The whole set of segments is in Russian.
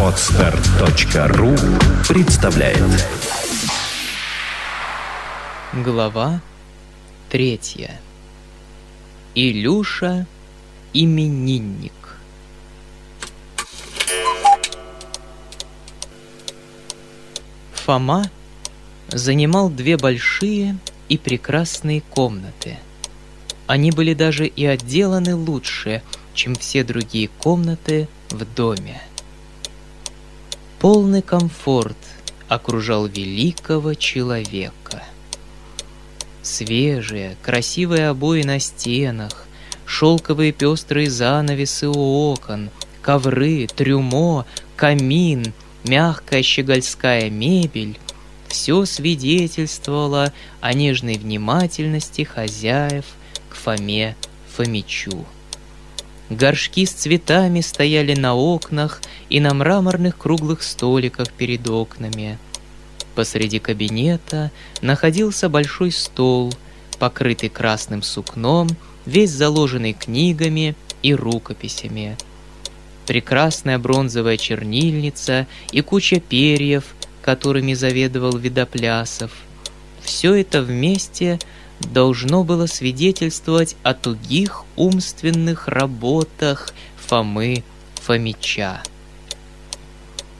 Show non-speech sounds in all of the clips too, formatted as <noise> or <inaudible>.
Отстар.ру представляет. Глава третья. Илюша именинник. Фома занимал две большие и прекрасные комнаты. Они были даже и отделаны лучше, чем все другие комнаты в доме. Полный комфорт окружал великого человека. Свежие, красивые обои на стенах, шелковые пестрые занавесы у окон, ковры, трюмо, камин, мягкая щегольская мебель — все свидетельствовало о нежной внимательности хозяев к Фоме Фомичу. Горшки с цветами стояли на окнах и на мраморных круглых столиках перед окнами. Посреди кабинета находился большой стол, покрытый красным сукном, весь заложенный книгами и рукописями. Прекрасная бронзовая чернильница и куча перьев, которыми заведовал Видоплясов. Все это вместе – должно было свидетельствовать о тугих умственных работах Фомы Фомича.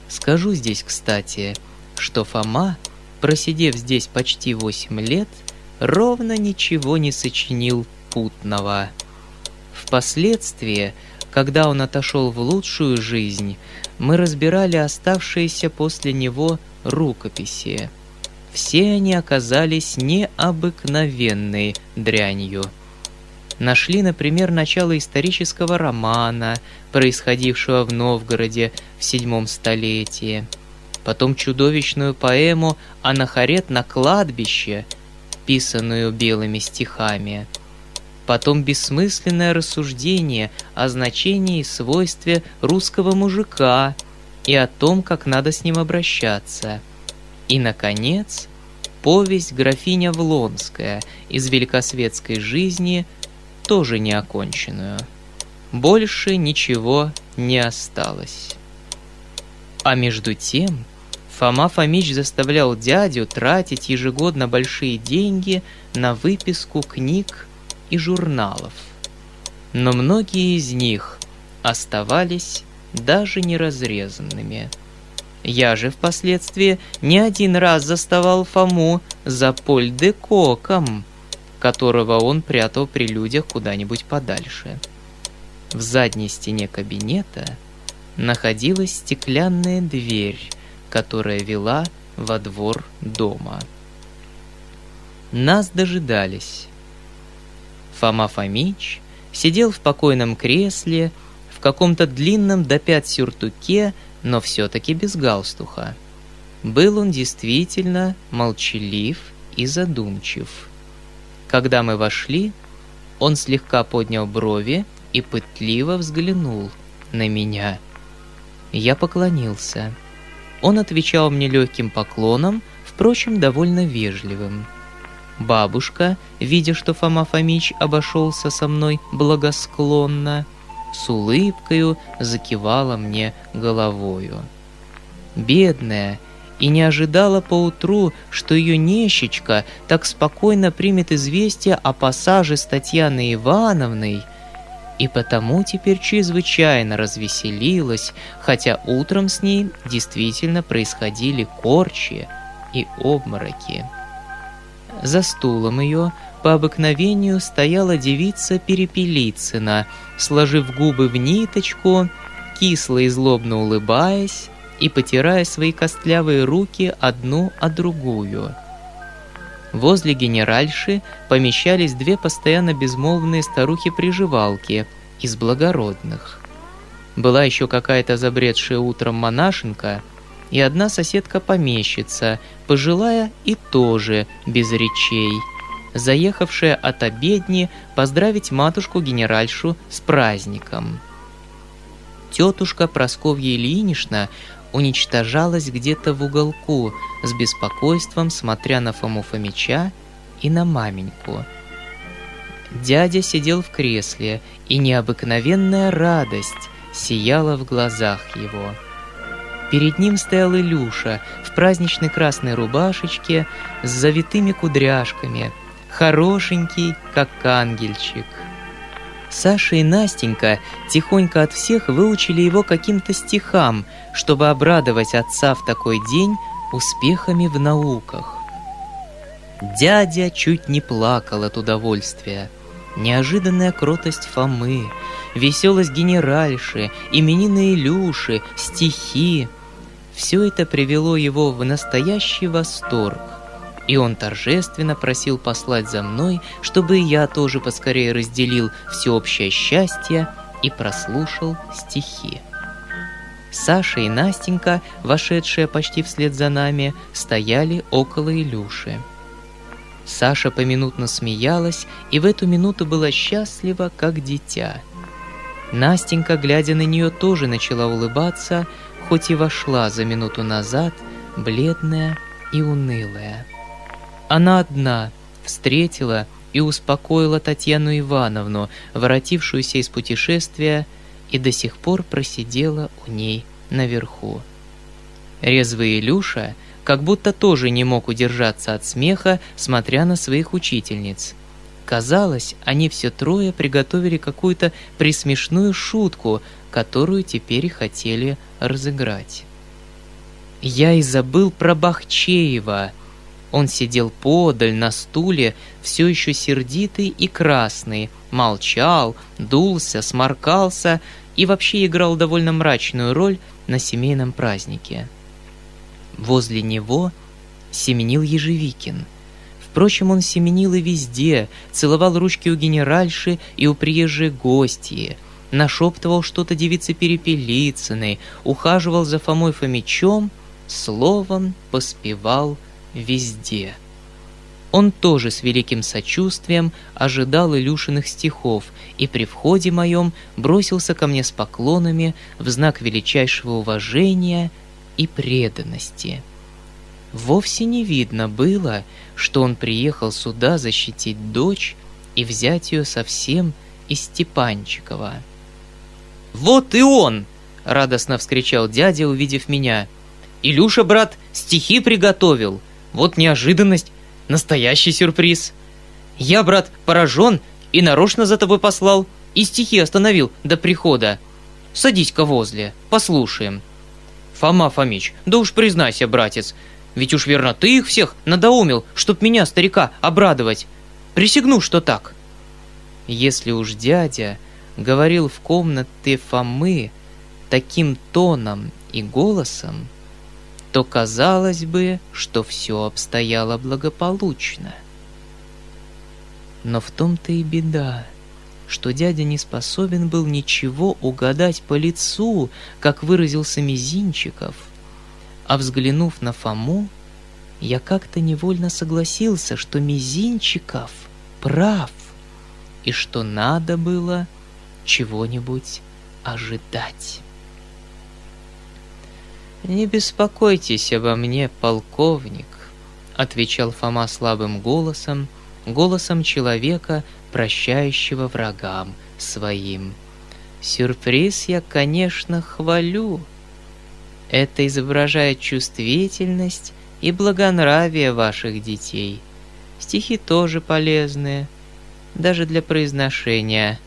Скажу здесь, кстати, что Фома, просидев здесь почти восемь лет, ровно ничего не сочинил путного. Впоследствии, когда он отошел в лучшую жизнь, мы разбирали оставшиеся после него рукописи – все они оказались необыкновенной дрянью. Нашли, например, начало исторического романа, происходившего в Новгороде в седьмом столетии. Потом чудовищную поэму «Анахарет на кладбище», писанную белыми стихами. Потом бессмысленное рассуждение о значении и свойстве русского мужика и о том, как надо с ним обращаться – и, наконец, повесть «Графиня Влонская» из великосветской жизни, тоже неоконченную. Больше ничего не осталось. А между тем, Фома Фомич заставлял дядю тратить ежегодно большие деньги на выписку книг и журналов. Но многие из них оставались даже неразрезанными – я же впоследствии не один раз заставал Фому за польдекоком, которого он прятал при людях куда-нибудь подальше. В задней стене кабинета находилась стеклянная дверь, которая вела во двор дома. Нас дожидались. Фома Фомич сидел в покойном кресле, в каком-то длинном до пят сюртуке но все-таки без галстуха. Был он действительно молчалив и задумчив. Когда мы вошли, он слегка поднял брови и пытливо взглянул на меня. Я поклонился. Он отвечал мне легким поклоном, впрочем, довольно вежливым. Бабушка, видя, что Фома Фомич обошелся со мной благосклонно, с улыбкою закивала мне головою. Бедная, и не ожидала поутру, что ее нещечка так спокойно примет известие о пассаже с Татьяной Ивановной, и потому теперь чрезвычайно развеселилась, хотя утром с ней действительно происходили корчи и обмороки. За стулом ее по обыкновению стояла девица Перепелицына, сложив губы в ниточку, кисло и злобно улыбаясь и потирая свои костлявые руки одну о другую. Возле генеральши помещались две постоянно безмолвные старухи-приживалки из благородных. Была еще какая-то забредшая утром монашенка и одна соседка-помещица, пожилая и тоже без речей – заехавшая от обедни поздравить матушку-генеральшу с праздником. Тетушка Просковья Ильинична уничтожалась где-то в уголку, с беспокойством смотря на Фому Фомича и на маменьку. Дядя сидел в кресле, и необыкновенная радость сияла в глазах его. Перед ним стоял Илюша в праздничной красной рубашечке с завитыми кудряшками, хорошенький, как ангельчик. Саша и Настенька тихонько от всех выучили его каким-то стихам, чтобы обрадовать отца в такой день успехами в науках. Дядя чуть не плакал от удовольствия. Неожиданная кротость Фомы, веселость генеральши, именины Илюши, стихи — все это привело его в настоящий восторг. И он торжественно просил послать за мной, чтобы я тоже поскорее разделил всеобщее счастье и прослушал стихи. Саша и Настенька, вошедшие почти вслед за нами, стояли около Илюши. Саша поминутно смеялась и в эту минуту была счастлива, как дитя. Настенька, глядя на нее, тоже начала улыбаться, хоть и вошла за минуту назад, бледная и унылая. Она одна встретила и успокоила Татьяну Ивановну, воротившуюся из путешествия, и до сих пор просидела у ней наверху. Резвый Илюша как будто тоже не мог удержаться от смеха, смотря на своих учительниц. Казалось, они все трое приготовили какую-то присмешную шутку, которую теперь хотели разыграть. Я и забыл про Бахчеева. Он сидел подаль на стуле, все еще сердитый и красный, молчал, дулся, сморкался и вообще играл довольно мрачную роль на семейном празднике. Возле него семенил Ежевикин. Впрочем, он семенил и везде, целовал ручки у генеральши и у приезжей гостьи, нашептывал что-то девице Перепелицыной, ухаживал за Фомой Фомичом, словом поспевал везде. Он тоже с великим сочувствием ожидал Илюшиных стихов и при входе моем бросился ко мне с поклонами в знак величайшего уважения и преданности. Вовсе не видно было, что он приехал сюда защитить дочь и взять ее совсем из Степанчикова. «Вот и он!» — радостно вскричал дядя, увидев меня. «Илюша, брат, стихи приготовил. Вот неожиданность, настоящий сюрприз. Я, брат, поражен и нарочно за тобой послал, и стихи остановил до прихода. Садись-ка возле, послушаем». «Фома Фомич, да уж признайся, братец, ведь уж верно ты их всех надоумил, чтоб меня, старика, обрадовать. Присягну, что так». Если уж дядя говорил в комнате Фомы таким тоном и голосом, то казалось бы, что все обстояло благополучно. Но в том-то и беда, что дядя не способен был ничего угадать по лицу, как выразился Мизинчиков, а взглянув на Фому, я как-то невольно согласился, что Мизинчиков прав, и что надо было чего-нибудь ожидать. «Не беспокойтесь обо мне, полковник», — отвечал Фома слабым голосом, голосом человека, прощающего врагам своим. «Сюрприз я, конечно, хвалю. Это изображает чувствительность и благонравие ваших детей. Стихи тоже полезные, даже для произношения.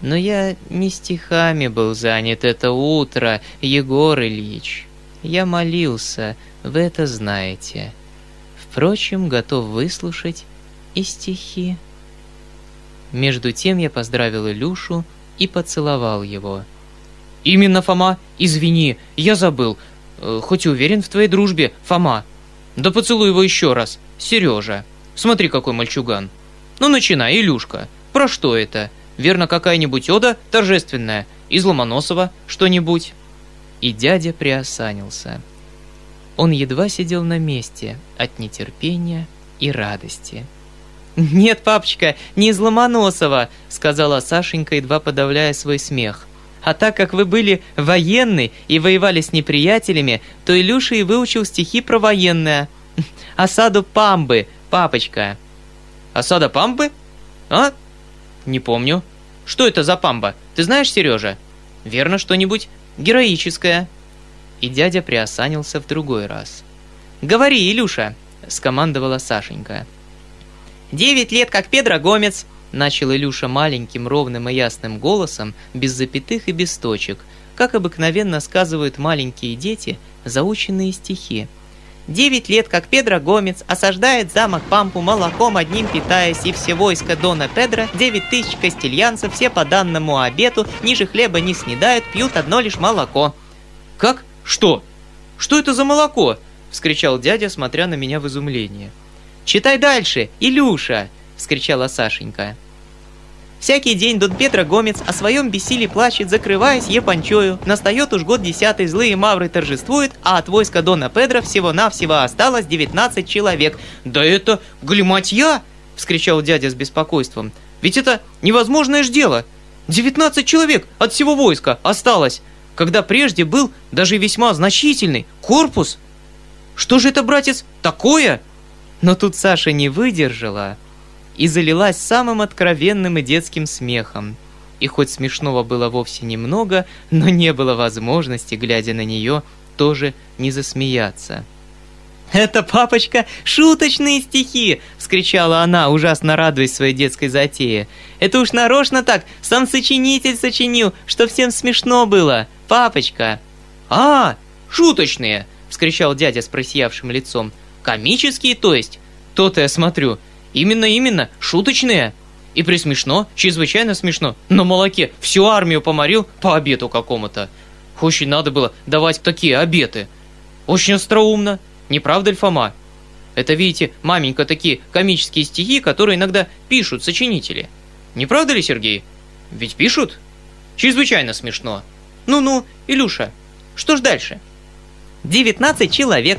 Но я не стихами был занят это утро, Егор Ильич. Я молился, вы это знаете. Впрочем, готов выслушать и стихи. Между тем я поздравил Илюшу и поцеловал его. «Именно, Фома, извини, я забыл. Э, хоть уверен в твоей дружбе, Фома. Да поцелуй его еще раз, Сережа. Смотри, какой мальчуган. Ну, начинай, Илюшка. Про что это?» Верно, какая-нибудь ода торжественная, из Ломоносова что-нибудь». И дядя приосанился. Он едва сидел на месте от нетерпения и радости. «Нет, папочка, не из Ломоносова», — сказала Сашенька, едва подавляя свой смех. «А так как вы были военны и воевали с неприятелями, то Илюша и выучил стихи про военное. <laughs> Осаду Памбы, папочка». «Осада Памбы? А? «Не помню. Что это за памба? Ты знаешь, Сережа?» Верно, что-нибудь героическое. И дядя приосанился в другой раз. «Говори, Илюша!» – скомандовала Сашенька. «Девять лет, как Педро Гомец!» – начал Илюша маленьким, ровным и ясным голосом, без запятых и без точек, как обыкновенно сказывают маленькие дети заученные стихи – Девять лет, как Педро Гомец осаждает замок Пампу молоком одним питаясь, и все войска Дона Педро, девять тысяч кастильянцев, все по данному обету, ниже хлеба не снедают, пьют одно лишь молоко. «Как? Что? Что это за молоко?» — вскричал дядя, смотря на меня в изумлении. «Читай дальше, Илюша!» — вскричала Сашенька. Всякий день Дон Петро Гомец о своем бессилии плачет, закрываясь епанчою. Настает уж год десятый, злые мавры торжествуют, а от войска Дона Педро всего-навсего осталось 19 человек. «Да это глиматья!» — вскричал дядя с беспокойством. «Ведь это невозможное ж дело! 19 человек от всего войска осталось, когда прежде был даже весьма значительный корпус! Что же это, братец, такое?» Но тут Саша не выдержала и залилась самым откровенным и детским смехом. И хоть смешного было вовсе немного, но не было возможности, глядя на нее, тоже не засмеяться. «Это, папочка, шуточные стихи!» — вскричала она, ужасно радуясь своей детской затее. «Это уж нарочно так, сам сочинитель сочинил, что всем смешно было, папочка!» «А, шуточные!» — вскричал дядя с просиявшим лицом. «Комические, то есть?» «То-то я смотрю. Именно, именно, шуточные. И присмешно, чрезвычайно смешно. На молоке всю армию поморил по обету какому-то. Очень надо было давать такие обеты. Очень остроумно. Не правда ли, Фома? Это, видите, маменька, такие комические стихи, которые иногда пишут сочинители. Не правда ли, Сергей? Ведь пишут? Чрезвычайно смешно. Ну-ну, Илюша, что ж дальше? 19 человек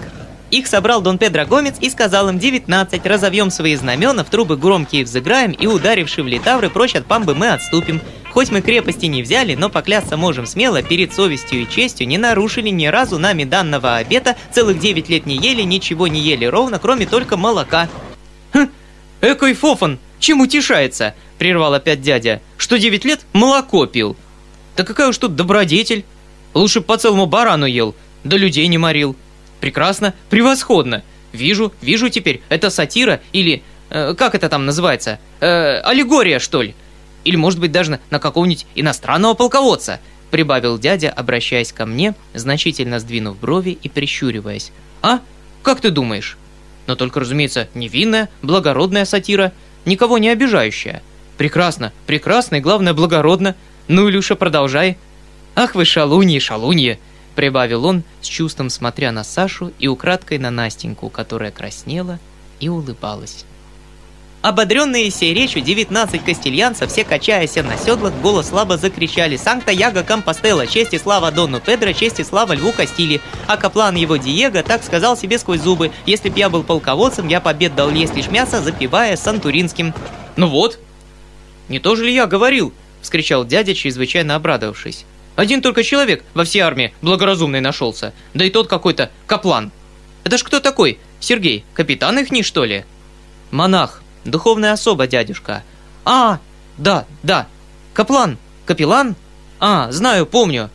их собрал Дон Педро Гомец и сказал им 19, разовьем свои знамена, в трубы громкие взыграем и, ударивши в литавры, прочь от памбы мы отступим. Хоть мы крепости не взяли, но поклясться можем смело, перед совестью и честью не нарушили ни разу нами данного обета, целых 9 лет не ели, ничего не ели ровно, кроме только молока. Хм, экой фофан, чем утешается? Прервал опять дядя. Что 9 лет молоко пил? Да какая уж тут добродетель. Лучше по целому барану ел, да людей не морил. Прекрасно, превосходно. Вижу, вижу теперь, это сатира или... Э, как это там называется? Э, аллегория, что ли? Или, может быть, даже на, какого-нибудь иностранного полководца?» Прибавил дядя, обращаясь ко мне, значительно сдвинув брови и прищуриваясь. «А? Как ты думаешь?» Но только, разумеется, невинная, благородная сатира, никого не обижающая. Прекрасно, прекрасно и, главное, благородно. Ну, Илюша, продолжай. Ах вы шалуньи, шалуньи. Прибавил он, с чувством смотря на Сашу и украдкой на Настеньку, которая краснела и улыбалась. Ободренные сей речью 19 кастильянцев, все качаясь на седлах, голос слабо закричали «Санкта Яго Компостела! Честь и слава Донну Педро, честь и слава Льву Кастили!» А каплан его Диего так сказал себе сквозь зубы «Если б я был полководцем, я побед дал есть лишь мясо, запивая сантуринским». «Ну вот!» «Не то же ли я говорил?» — вскричал дядя, чрезвычайно обрадовавшись. Один только человек во всей армии благоразумный нашелся, да и тот какой-то каплан. Это ж кто такой? Сергей, капитан их не что ли? Монах, духовная особа, дядюшка. А, да, да, каплан, капеллан? А, знаю, помню.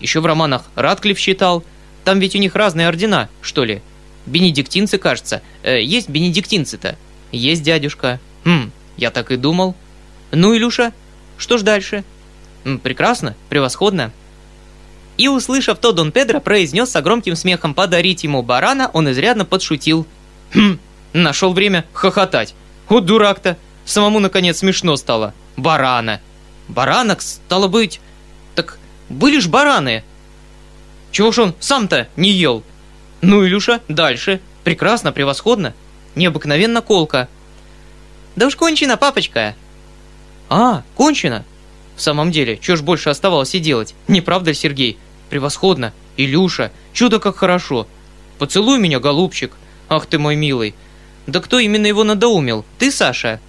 Еще в романах Радклифф считал. Там ведь у них разные ордена, что ли? Бенедиктинцы, кажется. Э, есть бенедиктинцы-то? Есть, дядюшка. Хм, я так и думал. Ну, Илюша, что ж дальше? Прекрасно, превосходно. И, услышав то, Дон Педро произнес со громким смехом подарить ему барана, он изрядно подшутил. Хм, нашел время хохотать. Вот дурак-то. Самому, наконец, смешно стало. Барана. Баранок, стало быть. Так были ж бараны. Чего ж он сам-то не ел? Ну, Илюша, дальше. Прекрасно, превосходно. Необыкновенно колко. Да уж кончено, папочка. А, кончено. В самом деле, что ж больше оставалось и делать? Не правда, Сергей? Превосходно. Илюша, чудо как хорошо. Поцелуй меня, голубчик. Ах ты мой милый. Да кто именно его надоумил? Ты, Саша?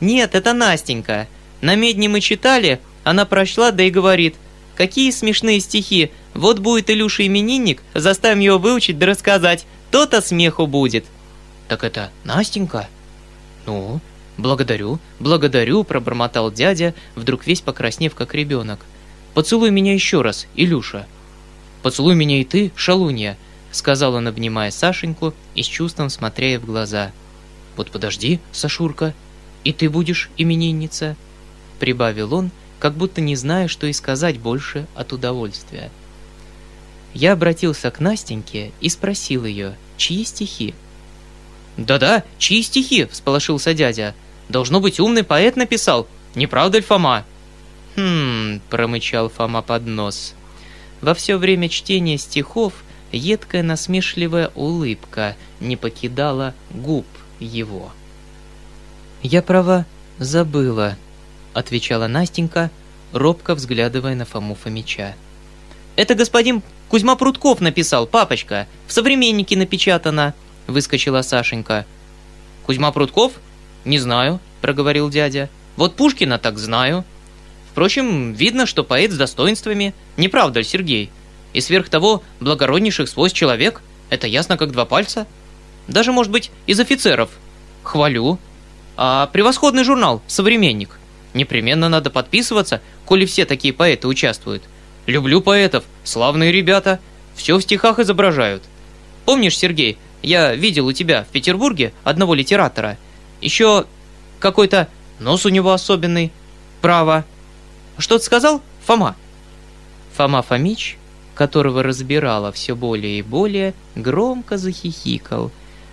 Нет, это Настенька. На медне мы читали, она прочла, да и говорит. Какие смешные стихи. Вот будет Илюша именинник, заставим его выучить да рассказать. То-то смеху будет. Так это Настенька? Ну, «Благодарю, благодарю», – пробормотал дядя, вдруг весь покраснев, как ребенок. Поцелуй меня еще раз, Илюша. Поцелуй меня и ты, шалунья, сказал он, обнимая Сашеньку и с чувством смотря ей в глаза. Вот подожди, Сашурка, и ты будешь именинница, прибавил он, как будто не зная, что и сказать больше от удовольствия. Я обратился к Настеньке и спросил ее, чьи стихи. «Да-да, чьи стихи?» – всполошился дядя. «Должно быть, умный поэт написал, не правда ли, Фома?» «Хм...» – промычал Фома под нос. Во все время чтения стихов едкая насмешливая улыбка не покидала губ его. «Я, права, забыла», — отвечала Настенька, робко взглядывая на Фому Фомича. «Это господин Кузьма Прутков написал, папочка, в «Современнике» напечатано», — выскочила Сашенька. «Кузьма Прутков? Не знаю», — проговорил дядя. «Вот Пушкина так знаю». Впрочем, видно, что поэт с достоинствами. Не правда ли, Сергей? И сверх того, благороднейших свойств человек. Это ясно, как два пальца. Даже, может быть, из офицеров. Хвалю. А превосходный журнал «Современник». Непременно надо подписываться, коли все такие поэты участвуют. Люблю поэтов, славные ребята. Все в стихах изображают. Помнишь, Сергей, я видел у тебя в Петербурге одного литератора. Еще какой-то нос у него особенный. Право. Что ты сказал, Фома?» Фома Фомич, которого разбирала все более и более, громко захихикал.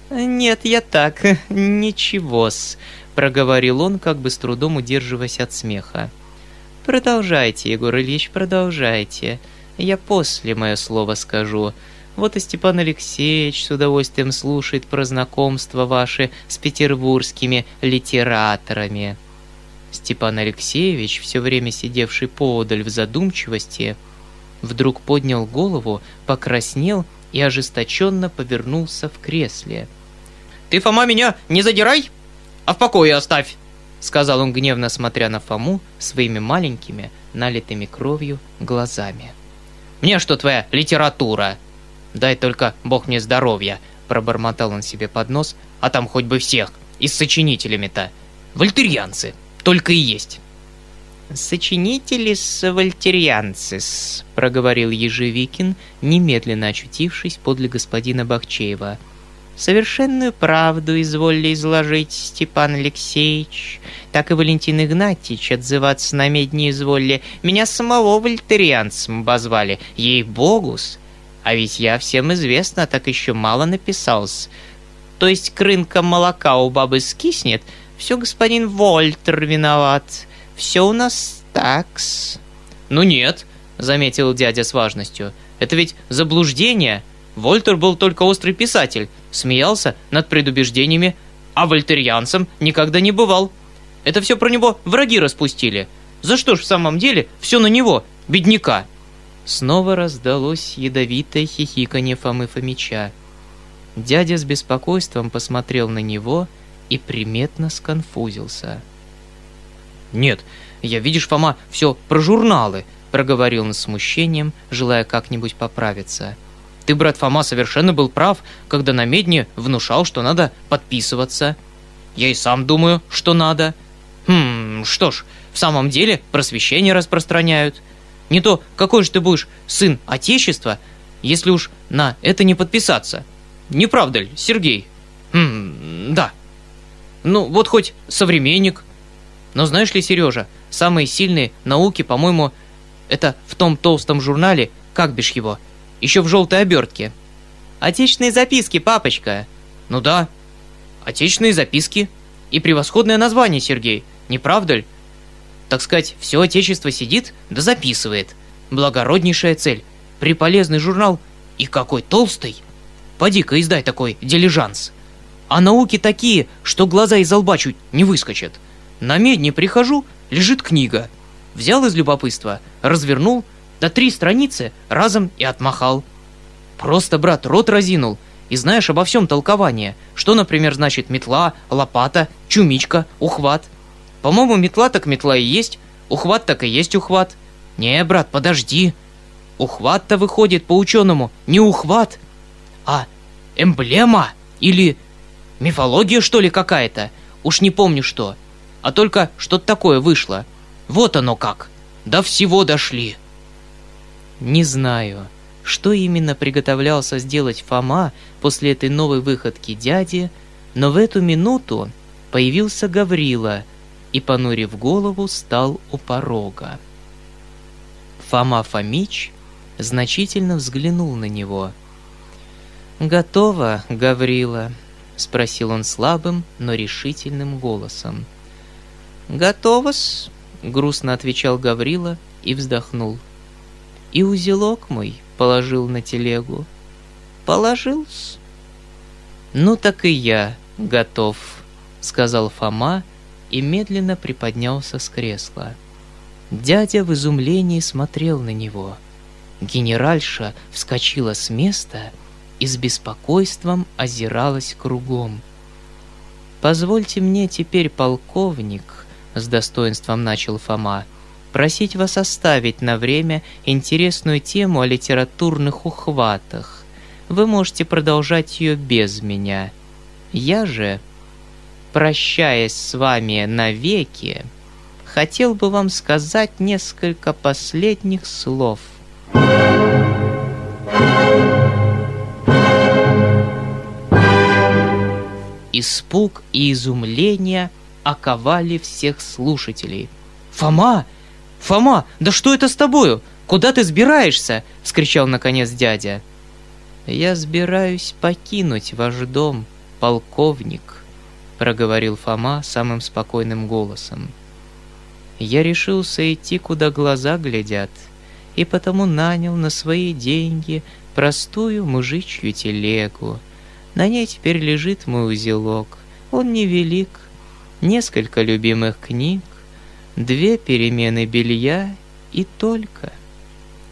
«Нет, я так, <laughs> ничего-с», — проговорил он, как бы с трудом удерживаясь от смеха. «Продолжайте, Егор Ильич, продолжайте. Я после мое слово скажу. Вот и Степан Алексеевич с удовольствием слушает про знакомства ваши с петербургскими литераторами». Степан Алексеевич, все время сидевший поодаль в задумчивости, вдруг поднял голову, покраснел и ожесточенно повернулся в кресле. «Ты, Фома, меня не задирай, а в покое оставь!» сказал он гневно, смотря на Фому своими маленькими, налитыми кровью глазами. «Мне что твоя литература? Дай только Бог мне здоровья!» пробормотал он себе под нос, а там хоть бы всех, и с сочинителями-то. Вольтерьянцы!» только и есть. «Сочинителис вольтерианцис», — проговорил Ежевикин, немедленно очутившись подле господина Бахчеева. «Совершенную правду изволили изложить, Степан Алексеевич. Так и Валентин Игнатьевич отзываться на медне изволили. Меня самого вольтерианцем обозвали. Ей-богус! А ведь я всем известно, так еще мало написался. То есть крынка молока у бабы скиснет — все господин Вольтер виноват. Все у нас такс. Ну нет, заметил дядя с важностью. Это ведь заблуждение. Вольтер был только острый писатель, смеялся над предубеждениями, а вольтерианцем никогда не бывал. Это все про него враги распустили. За что ж в самом деле все на него, бедняка?» Снова раздалось ядовитое хихиканье Фомы Фомича. Дядя с беспокойством посмотрел на него — и приметно сконфузился. «Нет, я, видишь, Фома, все про журналы», — проговорил он с смущением, желая как-нибудь поправиться. «Ты, брат Фома, совершенно был прав, когда на медне внушал, что надо подписываться. Я и сам думаю, что надо. Хм, что ж, в самом деле просвещение распространяют. Не то, какой же ты будешь сын Отечества, если уж на это не подписаться. Не правда ли, Сергей? Хм, да». Ну, вот хоть современник. Но знаешь ли, Сережа, самые сильные науки, по-моему, это в том толстом журнале, как бишь его, еще в желтой обертке. Отечественные записки, папочка. Ну да, отечественные записки. И превосходное название, Сергей, не правда ли? Так сказать, все отечество сидит да записывает. Благороднейшая цель. Приполезный журнал. И какой толстый. Поди-ка издай такой дилижанс. А науки такие, что глаза из лба чуть не выскочат. На медне прихожу, лежит книга. Взял из любопытства, развернул, до три страницы разом и отмахал. Просто, брат, рот разинул, и знаешь обо всем толкование. Что, например, значит метла, лопата, чумичка, ухват. По-моему, метла так метла и есть, ухват так и есть ухват. Не, брат, подожди. Ухват-то выходит по ученому не ухват, а эмблема или Мифология, что ли, какая-то? Уж не помню что. А только что-то такое вышло. Вот оно как. До всего дошли. Не знаю, что именно приготовлялся сделать Фома после этой новой выходки дяди, но в эту минуту появился Гаврила и, понурив голову, стал у порога. Фома Фомич значительно взглянул на него. «Готово, Гаврила?» — спросил он слабым, но решительным голосом. «Готово-с», — грустно отвечал Гаврила и вздохнул. «И узелок мой положил на телегу». «Положил-с». «Ну так и я готов», — сказал Фома и медленно приподнялся с кресла. Дядя в изумлении смотрел на него. Генеральша вскочила с места и с беспокойством озиралась кругом. «Позвольте мне теперь, полковник», — с достоинством начал Фома, «просить вас оставить на время интересную тему о литературных ухватах. Вы можете продолжать ее без меня. Я же, прощаясь с вами навеки, хотел бы вам сказать несколько последних слов. Испуг и изумление оковали всех слушателей. «Фома! Фома, да что это с тобою? Куда ты сбираешься?» — вскричал наконец дядя. «Я сбираюсь покинуть ваш дом, полковник», — проговорил Фома самым спокойным голосом я решился идти, куда глаза глядят, и потому нанял на свои деньги простую мужичью телегу. На ней теперь лежит мой узелок, он невелик, несколько любимых книг, две перемены белья и только.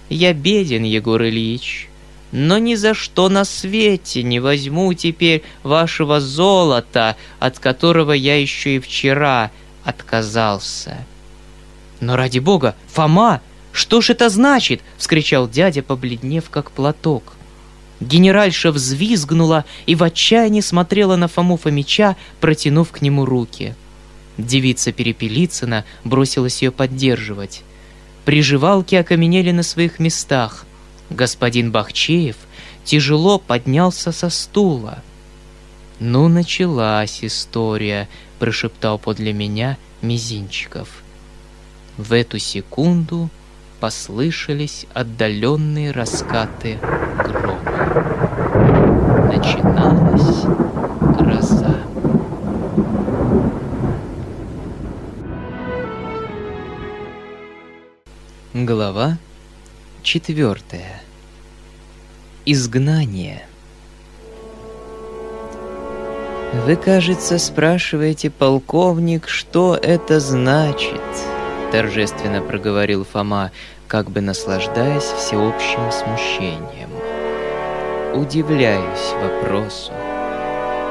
Я беден, Егор Ильич, но ни за что на свете не возьму теперь вашего золота, от которого я еще и вчера отказался. «Но ради бога, Фома, что ж это значит?» — вскричал дядя, побледнев как платок. Генеральша взвизгнула и в отчаянии смотрела на Фому Фомича, протянув к нему руки. Девица Перепелицына бросилась ее поддерживать. Приживалки окаменели на своих местах. Господин Бахчеев тяжело поднялся со стула. «Ну, началась история», — прошептал подле меня Мизинчиков. В эту секунду послышались отдаленные раскаты грома. Начиналась гроза. Глава четвертая. Изгнание. Вы, кажется, спрашиваете, полковник, что это значит –— торжественно проговорил Фома, как бы наслаждаясь всеобщим смущением. «Удивляюсь вопросу.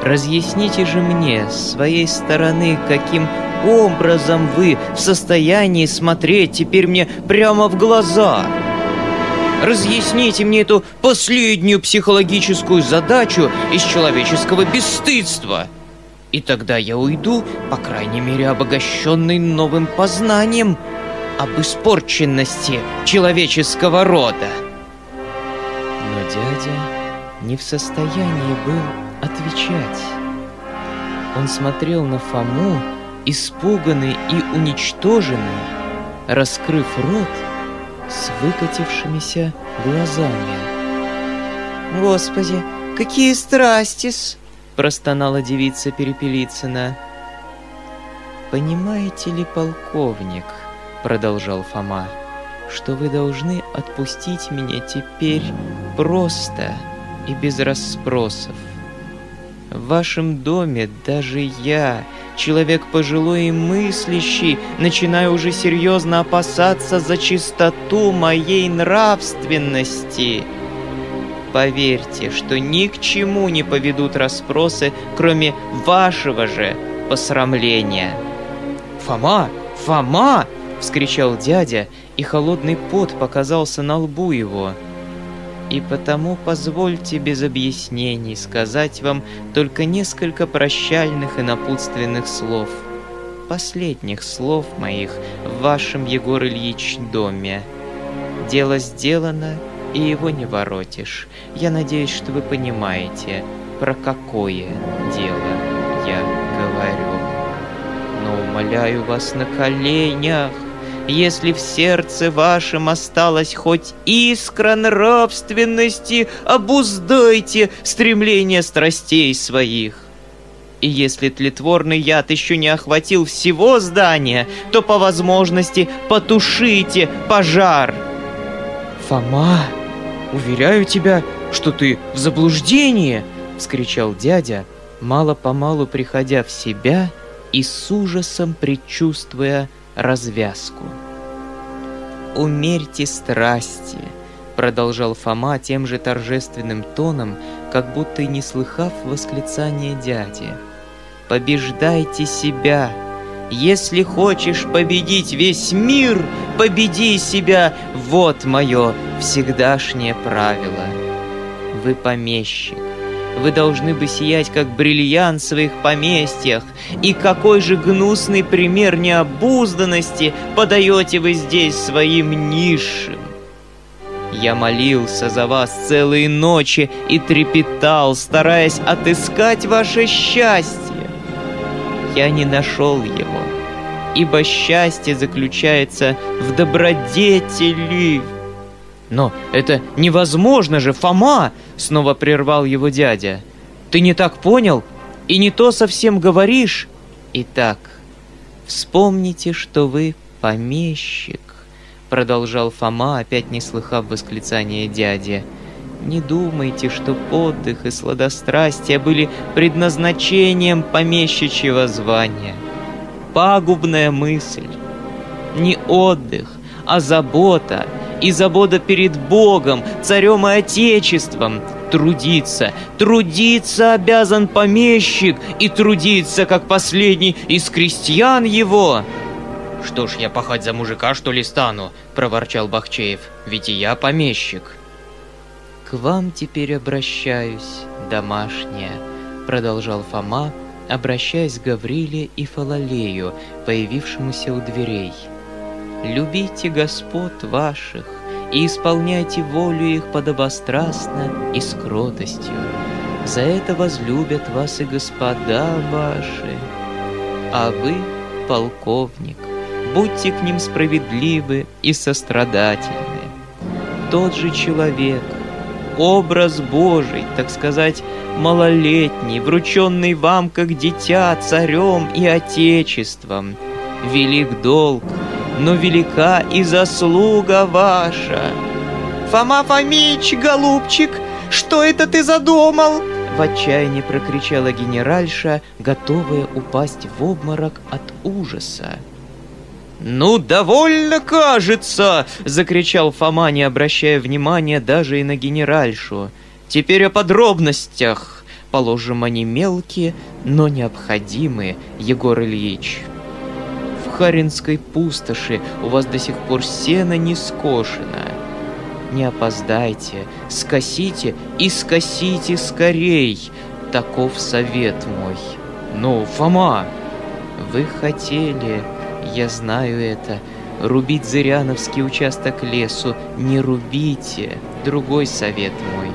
Разъясните же мне с своей стороны, каким образом вы в состоянии смотреть теперь мне прямо в глаза. Разъясните мне эту последнюю психологическую задачу из человеческого бесстыдства». И тогда я уйду, по крайней мере, обогащенный новым познанием об испорченности человеческого рода. Но дядя не в состоянии был отвечать. Он смотрел на Фому, испуганный и уничтоженный, раскрыв рот с выкатившимися глазами. «Господи, какие страсти-с!» простонала девица Перепелицына. «Понимаете ли, полковник, — продолжал Фома, — что вы должны отпустить меня теперь просто и без расспросов. В вашем доме даже я, человек пожилой и мыслящий, начинаю уже серьезно опасаться за чистоту моей нравственности». Поверьте, что ни к чему не поведут расспросы, кроме вашего же посрамления. «Фома! Фома!» — вскричал дядя, и холодный пот показался на лбу его. «И потому позвольте без объяснений сказать вам только несколько прощальных и напутственных слов. Последних слов моих в вашем, Егор Ильич, доме. Дело сделано, и его не воротишь. Я надеюсь, что вы понимаете, про какое дело я говорю. Но умоляю вас на коленях, если в сердце вашем осталась хоть искра нравственности, обуздайте стремление страстей своих. И если тлетворный яд еще не охватил всего здания, то по возможности потушите пожар. Фома, уверяю тебя, что ты в заблуждении, вскричал дядя, мало-помалу приходя в себя и с ужасом предчувствуя развязку. «Умерьте страсти», — продолжал Фома тем же торжественным тоном, как будто и не слыхав восклицания дяди. «Побеждайте себя! Если хочешь победить весь мир, победи себя! Вот мое всегдашнее правило. Вы помещик, вы должны бы сиять, как бриллиант в своих поместьях. И какой же гнусный пример необузданности подаете вы здесь своим низшим? Я молился за вас целые ночи и трепетал, стараясь отыскать ваше счастье. Я не нашел его, ибо счастье заключается в добродетели, «Но это невозможно же, Фома!» — снова прервал его дядя. «Ты не так понял и не то совсем говоришь. Итак, вспомните, что вы помещик», — продолжал Фома, опять не слыхав восклицания дяди. «Не думайте, что отдых и сладострастие были предназначением помещичьего звания. Пагубная мысль. Не отдых, а забота — и забота перед Богом, царем и Отечеством. Трудиться, трудиться обязан помещик, и трудиться, как последний из крестьян его. «Что ж, я пахать за мужика, что ли, стану?» – проворчал Бахчеев. «Ведь и я помещик». «К вам теперь обращаюсь, домашняя», – продолжал Фома, обращаясь к Гавриле и Фалалею, появившемуся у дверей – любите господ ваших и исполняйте волю их подобострастно и с кротостью. За это возлюбят вас и господа ваши. А вы, полковник, будьте к ним справедливы и сострадательны. Тот же человек, образ Божий, так сказать, малолетний, врученный вам как дитя царем и отечеством, велик долг — но велика и заслуга ваша. Фома Фомич, голубчик, что это ты задумал? В отчаянии прокричала генеральша, готовая упасть в обморок от ужаса. «Ну, довольно кажется!» — закричал Фома, не обращая внимания даже и на генеральшу. «Теперь о подробностях. Положим, они мелкие, но необходимые, Егор Ильич». Харинской пустоши у вас до сих пор сено не скошено. Не опоздайте, скосите и скосите скорей. Таков совет мой. Ну, Фома, вы хотели, я знаю это, рубить Зыряновский участок лесу. Не рубите, другой совет мой.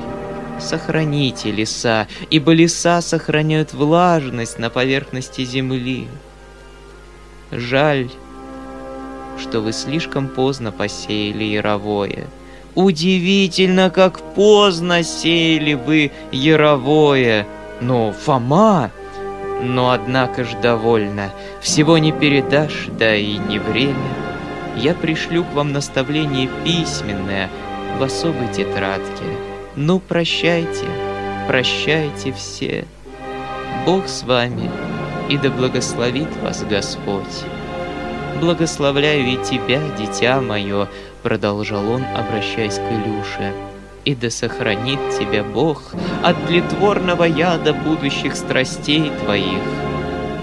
Сохраните леса, ибо леса сохраняют влажность на поверхности земли. Жаль, что вы слишком поздно посеяли яровое. Удивительно, как поздно сеяли вы яровое. Но, Фома, но однако ж довольно. Всего не передашь, да и не время. Я пришлю к вам наставление письменное в особой тетрадке. Ну, прощайте, прощайте все. Бог с вами и да благословит вас Господь. Благословляю и тебя, дитя мое, продолжал он, обращаясь к Илюше, и да сохранит тебя Бог от тлетворного яда будущих страстей твоих.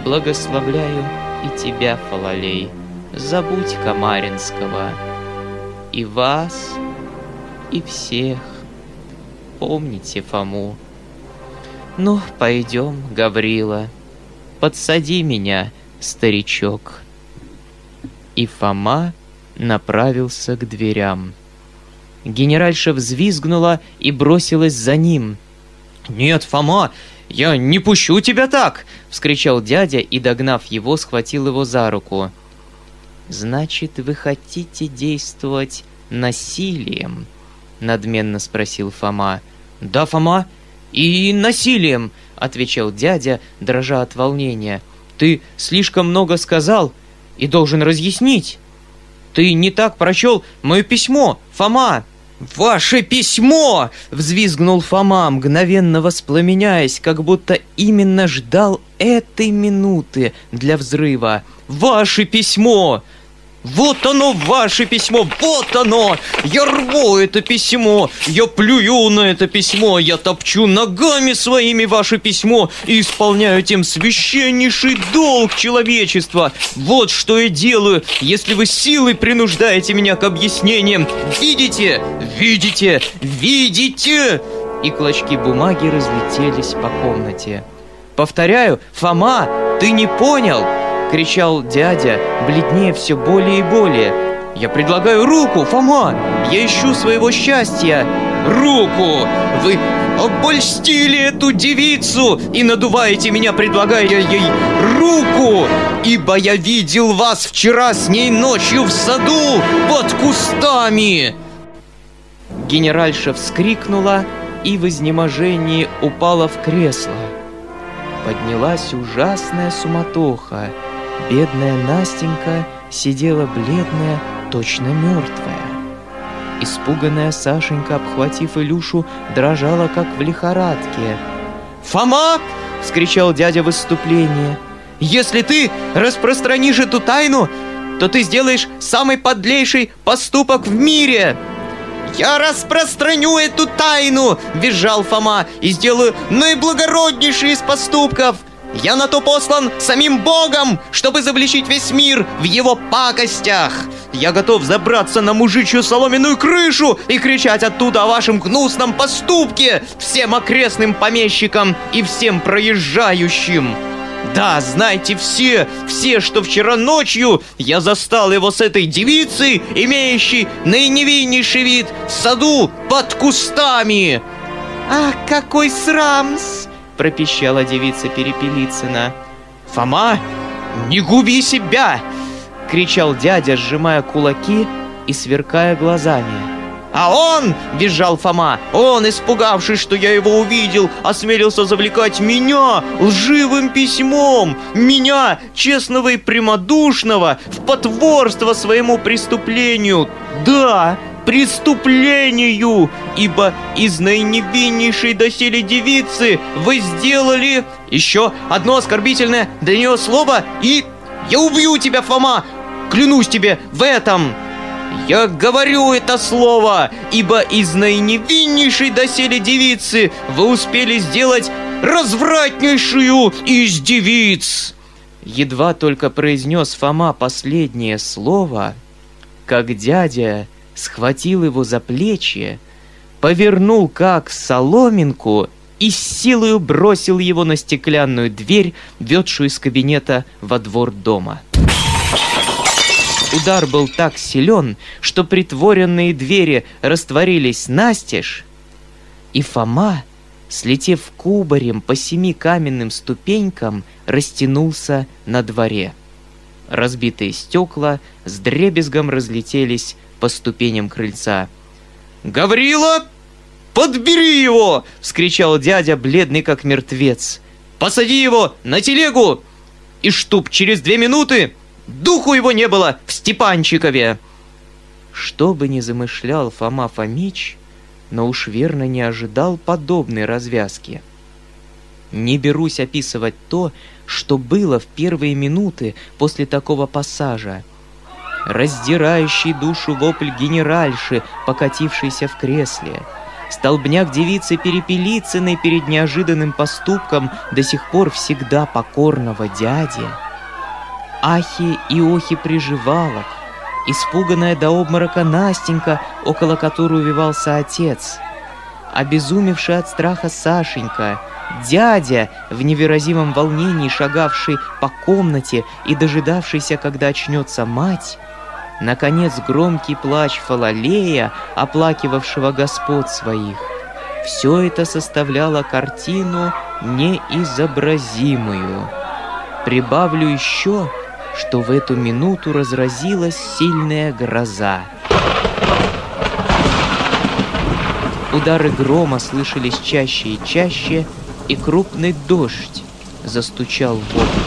Благословляю и тебя, Фалалей, забудь Камаринского, и вас, и всех. Помните Фому. Ну, пойдем, Гаврила подсади меня, старичок». И Фома направился к дверям. Генеральша взвизгнула и бросилась за ним. «Нет, Фома, я не пущу тебя так!» — вскричал дядя и, догнав его, схватил его за руку. «Значит, вы хотите действовать насилием?» — надменно спросил Фома. «Да, Фома, и насилием!» — отвечал дядя, дрожа от волнения. «Ты слишком много сказал и должен разъяснить. Ты не так прочел мое письмо, Фома!» «Ваше письмо!» — взвизгнул Фома, мгновенно воспламеняясь, как будто именно ждал этой минуты для взрыва. «Ваше письмо! Вот оно, ваше письмо, вот оно! Я рву это письмо, я плюю на это письмо, я топчу ногами своими ваше письмо и исполняю тем священнейший долг человечества. Вот что я делаю, если вы силой принуждаете меня к объяснениям. Видите? Видите? Видите? И клочки бумаги разлетелись по комнате. Повторяю, Фома, ты не понял? Кричал дядя, бледнее все более и более. «Я предлагаю руку, Фома! Я ищу своего счастья! Руку! Вы обольстили эту девицу и надуваете меня, предлагая ей руку! Ибо я видел вас вчера с ней ночью в саду под кустами!» Генеральша вскрикнула и в изнеможении упала в кресло. Поднялась ужасная суматоха — Бедная Настенька сидела бледная, точно мертвая. Испуганная Сашенька, обхватив Илюшу, дрожала, как в лихорадке. «Фома!» — вскричал дядя в выступлении. «Если ты распространишь эту тайну, то ты сделаешь самый подлейший поступок в мире!» «Я распространю эту тайну!» — визжал Фома «и сделаю наиблагороднейший из поступков!» Я на то послан самим Богом, чтобы завлечить весь мир в его пакостях. Я готов забраться на мужичью соломенную крышу и кричать оттуда о вашем гнусном поступке всем окрестным помещикам и всем проезжающим. Да, знайте все, все, что вчера ночью я застал его с этой девицей, имеющей наиневиннейший вид в саду под кустами. Ах, какой срамс! Пропищала девица Перепелицына. «Фома, не губи себя!» — кричал дядя, сжимая кулаки и сверкая глазами. «А он!» — визжал Фома. «Он, испугавшись, что я его увидел, осмелился завлекать меня лживым письмом! Меня, честного и прямодушного, в потворство своему преступлению! Да, преступлению, ибо из наиневиннейшей доселе девицы вы сделали еще одно оскорбительное для нее слово, и я убью тебя, Фома, клянусь тебе в этом. Я говорю это слово, ибо из наиневиннейшей доселе девицы вы успели сделать развратнейшую из девиц. Едва только произнес Фома последнее слово, как дядя схватил его за плечи, повернул как соломинку и с силою бросил его на стеклянную дверь, ведшую из кабинета во двор дома. Удар был так силен, что притворенные двери растворились настежь, и Фома, слетев кубарем по семи каменным ступенькам, растянулся на дворе. Разбитые стекла с дребезгом разлетелись по ступеням крыльца. «Гаврила, подбери его!» — вскричал дядя, бледный как мертвец. «Посади его на телегу! И чтоб через две минуты духу его не было в Степанчикове!» Что бы ни замышлял Фома Фомич, но уж верно не ожидал подобной развязки. Не берусь описывать то, что было в первые минуты после такого пассажа — раздирающий душу вопль генеральши, покатившейся в кресле. Столбняк девицы Перепелицыной перед неожиданным поступком до сих пор всегда покорного дяди. Ахи и охи приживалок, испуганная до обморока Настенька, около которой увивался отец, обезумевшая от страха Сашенька, дядя, в невыразимом волнении шагавший по комнате и дожидавшийся, когда очнется мать, наконец, громкий плач Фалалея, оплакивавшего господ своих. Все это составляло картину неизобразимую. Прибавлю еще, что в эту минуту разразилась сильная гроза. Удары грома слышались чаще и чаще, и крупный дождь застучал в окна.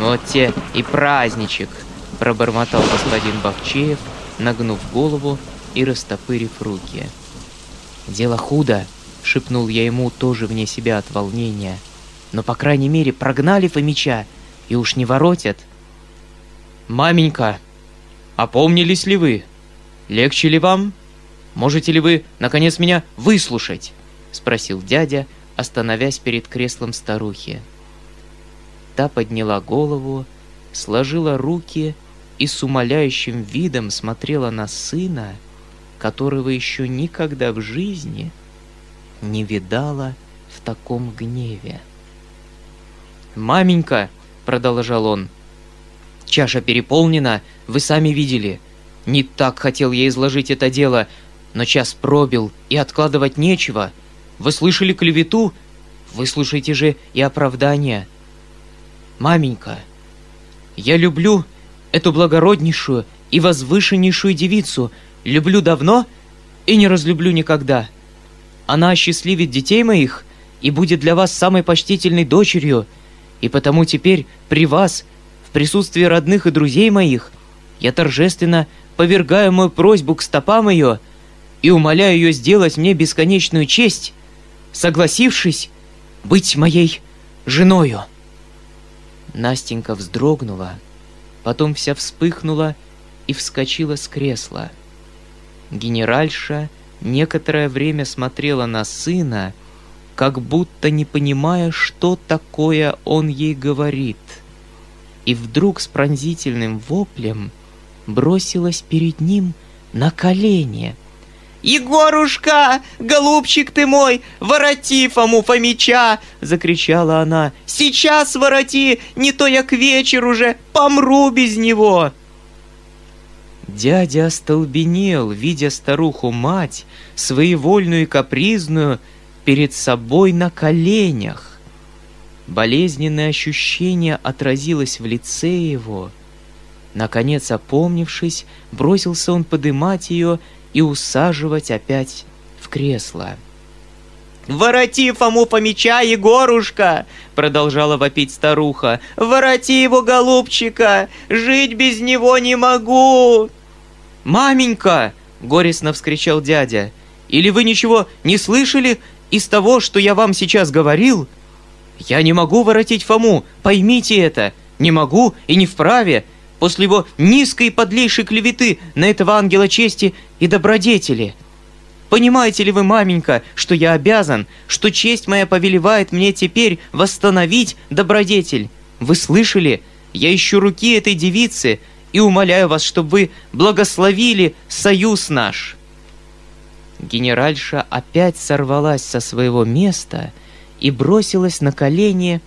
«Вот те и праздничек!» — пробормотал господин Бахчеев, нагнув голову и растопырив руки. «Дело худо!» — шепнул я ему тоже вне себя от волнения. «Но, по крайней мере, прогнали Фомича и уж не воротят». «Маменька, опомнились ли вы? Легче ли вам? Можете ли вы, наконец, меня выслушать?» — спросил дядя, остановясь перед креслом старухи. Та подняла голову, сложила руки и с умоляющим видом смотрела на сына, которого еще никогда в жизни не видала в таком гневе. «Маменька!» — продолжал он. «Чаша переполнена, вы сами видели. Не так хотел я изложить это дело, но час пробил, и откладывать нечего. Вы слышали клевету? Выслушайте же и оправдание. Маменька, я люблю эту благороднейшую и возвышеннейшую девицу, люблю давно и не разлюблю никогда. Она осчастливит детей моих и будет для вас самой почтительной дочерью, и потому теперь при вас, в присутствии родных и друзей моих, я торжественно повергаю мою просьбу к стопам ее и умоляю ее сделать мне бесконечную честь, согласившись быть моей женою. Настенька вздрогнула, потом вся вспыхнула и вскочила с кресла. Генеральша некоторое время смотрела на сына, как будто не понимая, что такое он ей говорит. И вдруг с пронзительным воплем бросилась перед ним на колени. «Егорушка, голубчик ты мой, вороти Фому Фомича!» — закричала она. «Сейчас вороти, не то я к вечеру уже помру без него!» Дядя остолбенел, видя старуху-мать, своевольную и капризную, перед собой на коленях. Болезненное ощущение отразилось в лице его. Наконец, опомнившись, бросился он подымать ее и усаживать опять в кресло. «Вороти Фому Фомича, Егорушка!» — продолжала вопить старуха. «Вороти его, голубчика! Жить без него не могу!» «Маменька!» — горестно вскричал дядя. «Или вы ничего не слышали из того, что я вам сейчас говорил?» «Я не могу воротить Фому, поймите это! Не могу и не вправе! После его низкой и подлейшей клеветы на этого ангела чести и добродетели. Понимаете ли вы, маменька, что я обязан, что честь моя повелевает мне теперь восстановить добродетель? Вы слышали? Я ищу руки этой девицы и умоляю вас, чтобы вы благословили союз наш». Генеральша опять сорвалась со своего места и бросилась на колени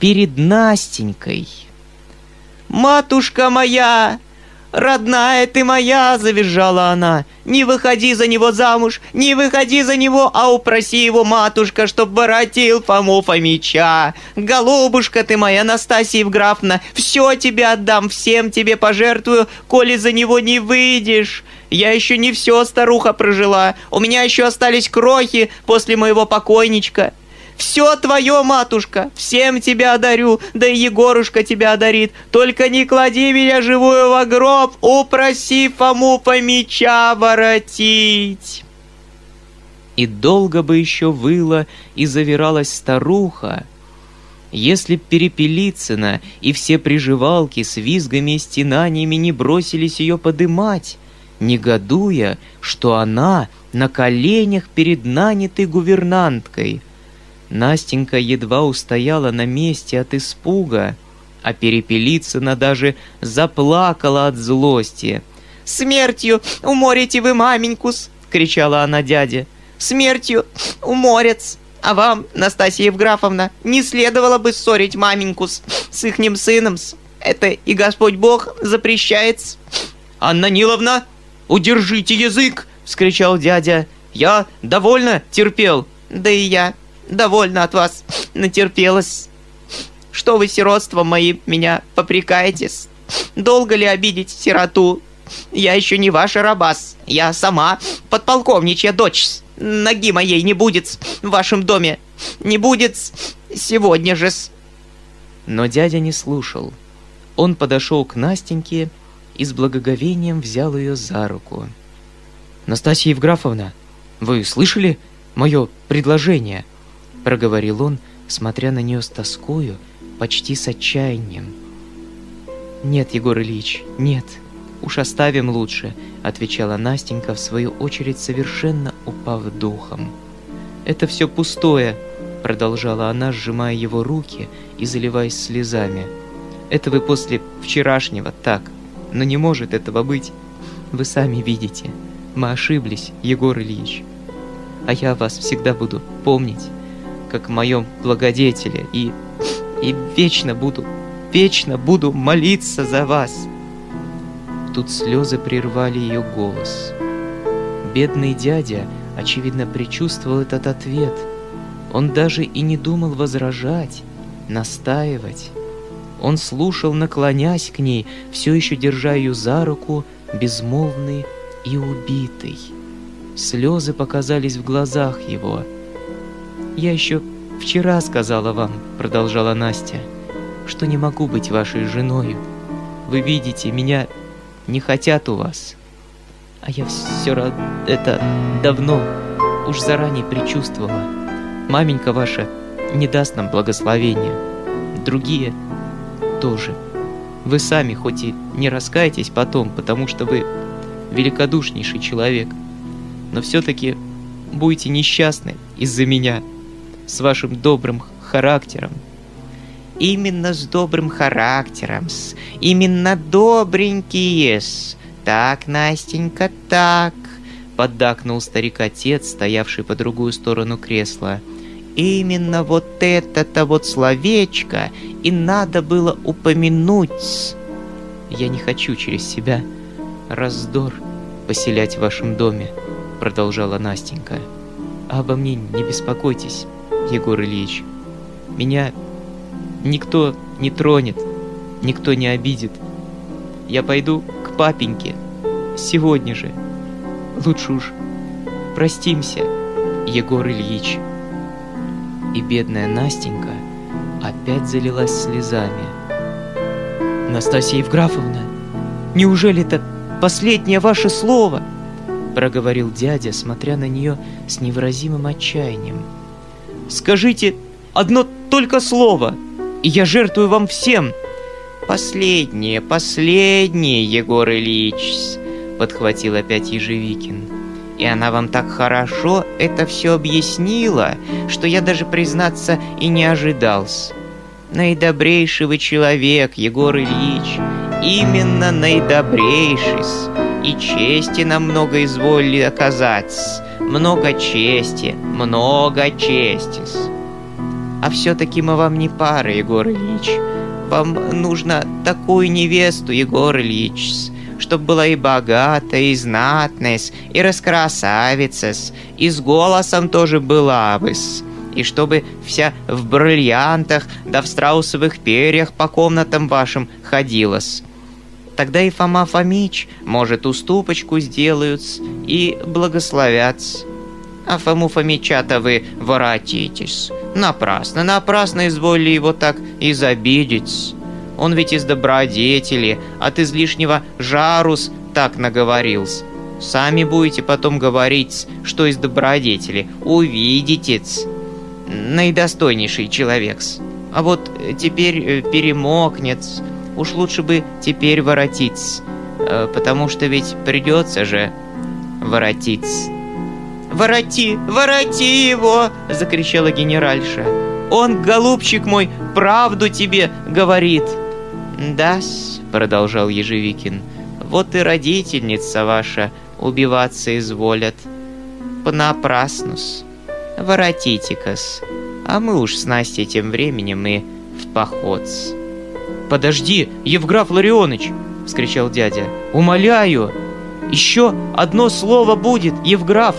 перед Настенькой – «Матушка моя! Родная ты моя!» — завизжала она. «Не выходи за него замуж, не выходи за него, а упроси его, матушка, чтоб воротил Фому Фомича! Голубушка ты моя, Настасья Евграфна, все тебе отдам, всем тебе пожертвую, коли за него не выйдешь!» Я еще не все, старуха, прожила. У меня еще остались крохи после моего покойничка. Все твое, матушка, всем тебя одарю, да и Егорушка тебя одарит. Только не клади меня живую во гроб, упроси Фому помеча воротить. И долго бы еще выла и завиралась старуха, если б Перепелицына и все приживалки с визгами и стенаниями не бросились ее подымать, негодуя, что она на коленях перед нанятой гувернанткой — Настенька едва устояла на месте от испуга, а Перепелицына даже заплакала от злости. «Смертью уморите вы маменькус!» — кричала она дяде. «Смертью уморец! А вам, Настасья Евграфовна, не следовало бы ссорить маменькус с ихним сыном -с. Это и Господь Бог запрещает. Анна Ниловна, удержите язык, вскричал дядя. Я довольно терпел. Да и я довольно от вас натерпелась. Что вы, сиротством мои, меня попрекаетесь? Долго ли обидеть сироту? Я еще не ваша рабас. Я сама подполковничья дочь. Ноги моей не будет в вашем доме. Не будет сегодня же. Но дядя не слушал. Он подошел к Настеньке и с благоговением взял ее за руку. «Настасья Евграфовна, вы слышали мое предложение?» Проговорил он, смотря на нее с тоскою, почти с отчаянием. «Нет, Егор Ильич, нет, уж оставим лучше», — отвечала Настенька, в свою очередь совершенно упав духом. «Это все пустое», — продолжала она, сжимая его руки и заливаясь слезами. «Это вы после вчерашнего так, но не может этого быть. Вы сами видите, мы ошиблись, Егор Ильич. А я вас всегда буду помнить, как в моем благодетеле, и, и вечно буду, вечно буду молиться за вас». Тут слезы прервали ее голос. Бедный дядя, очевидно, предчувствовал этот ответ. Он даже и не думал возражать, настаивать. Он слушал, наклонясь к ней, все еще держа ее за руку, безмолвный и убитый. Слезы показались в глазах его. «Я еще вчера сказала вам», — продолжала Настя, «что не могу быть вашей женою. Вы видите, меня не хотят у вас. А я все это давно, уж заранее предчувствовала. Маменька ваша не даст нам благословения. Другие тоже. Вы сами хоть и не раскаетесь потом, потому что вы великодушнейший человек, но все-таки будете несчастны из-за меня, с вашим добрым характером, Именно с добрым характером, с именно добренькие -с. Так, Настенька, так, поддакнул старик-отец, стоявший по другую сторону кресла. Именно вот это-то вот словечко и надо было упомянуть. Я не хочу через себя раздор поселять в вашем доме, продолжала Настенька. А обо мне не беспокойтесь, Егор Ильич. Меня Никто не тронет, никто не обидит. Я пойду к папеньке. Сегодня же. Лучше уж простимся, Егор Ильич. И бедная Настенька опять залилась слезами. «Настасья Евграфовна, неужели это последнее ваше слово?» проговорил дядя, смотря на нее с невыразимым отчаянием. «Скажите одно только слово!» и я жертвую вам всем!» «Последнее, последнее, Егор Ильич!» — подхватил опять Ежевикин. «И она вам так хорошо это все объяснила, что я даже, признаться, и не ожидался. Наидобрейший вы человек, Егор Ильич, именно наидобрейший, и чести нам много изволили оказать, много чести, много чести. А все-таки мы вам не пара, Егор Ильич. Вам нужно такую невесту, Егор Ильич, чтоб была и богатая, и знатная, и раскрасавица, и с голосом тоже была бы, и чтобы вся в бриллиантах да в страусовых перьях по комнатам вашим ходила. Тогда и Фома Фомич, может, уступочку сделают и благословят. А Фому Фомича-то вы воротитесь. Напрасно, напрасно изволили его так изобидеть. Он ведь из добродетели, от излишнего жарус так наговорился. Сами будете потом говорить, что из добродетели. Увидите. Наидостойнейший человек. А вот теперь э, перемокнет. Уж лучше бы теперь воротиться. Э, потому что ведь придется же воротиться. «Вороти, вороти его!» — закричала генеральша. «Он, голубчик мой, правду тебе говорит!» «Да-с», — продолжал Ежевикин, — «вот и родительница ваша убиваться изволят. Понапраснус. Воротите-кас, а мы уж с Настей тем временем и в поход. «Подожди, Евграф Ларионыч!» — вскричал дядя. «Умоляю! Еще одно слово будет, Евграф!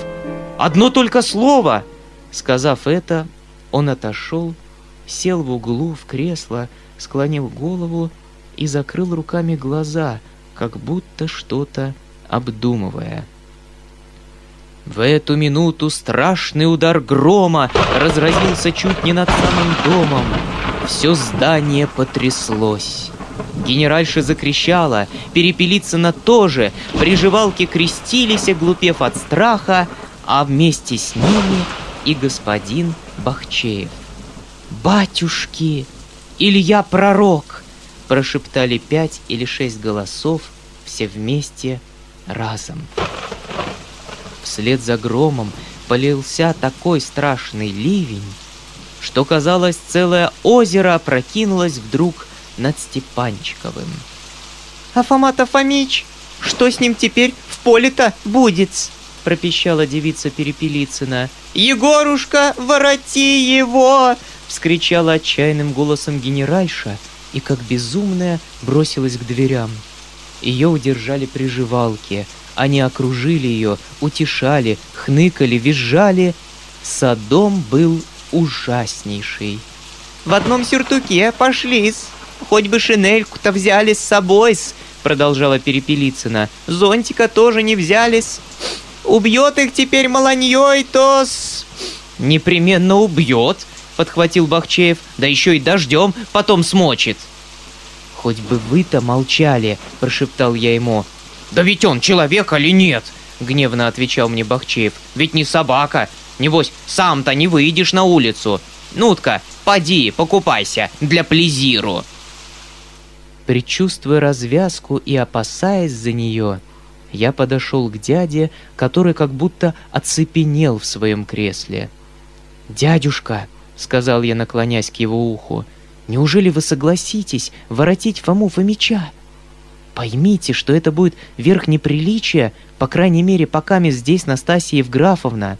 Одно только слово!» Сказав это, он отошел, сел в углу в кресло, склонил голову и закрыл руками глаза, как будто что-то обдумывая. В эту минуту страшный удар грома разразился чуть не над самым домом. Все здание потряслось. Генеральша закричала, Перепелицына тоже, приживалки крестились, оглупев от страха, а вместе с ними и господин Бахчеев. «Батюшки! Илья пророк!» прошептали пять или шесть голосов все вместе разом. Вслед за громом полился такой страшный ливень, что, казалось, целое озеро опрокинулось вдруг над Степанчиковым. «А Фома-то Фомич, что с ним теперь в поле-то будет?» пропищала девица Перепелицына. «Егорушка, вороти его!» вскричала отчаянным голосом генеральша и, как безумная, бросилась к дверям. Ее удержали приживалки. Они окружили ее, утешали, хныкали, визжали. Садом был ужаснейший. «В одном сюртуке пошли-с. Хоть бы шинельку-то взяли с собой-с», продолжала Перепелицына. «Зонтика тоже не взялись. Убьет их теперь маланьей, то-с...» «Непременно убьет», подхватил Бахчеев, да еще и дождем потом смочит. «Хоть бы вы-то молчали», — прошептал я ему. «Да ведь он человек или нет?» — гневно отвечал мне Бахчеев. «Ведь не собака. Небось, сам-то не выйдешь на улицу. Ну-тка, поди, покупайся для плезиру». Предчувствуя развязку и опасаясь за нее, я подошел к дяде, который как будто оцепенел в своем кресле. «Дядюшка», — сказал я, наклонясь к его уху, — Неужели вы согласитесь воротить Фому Фомича? Поймите, что это будет верх неприличия, по крайней мере, пока мы здесь Настасья Евграфовна.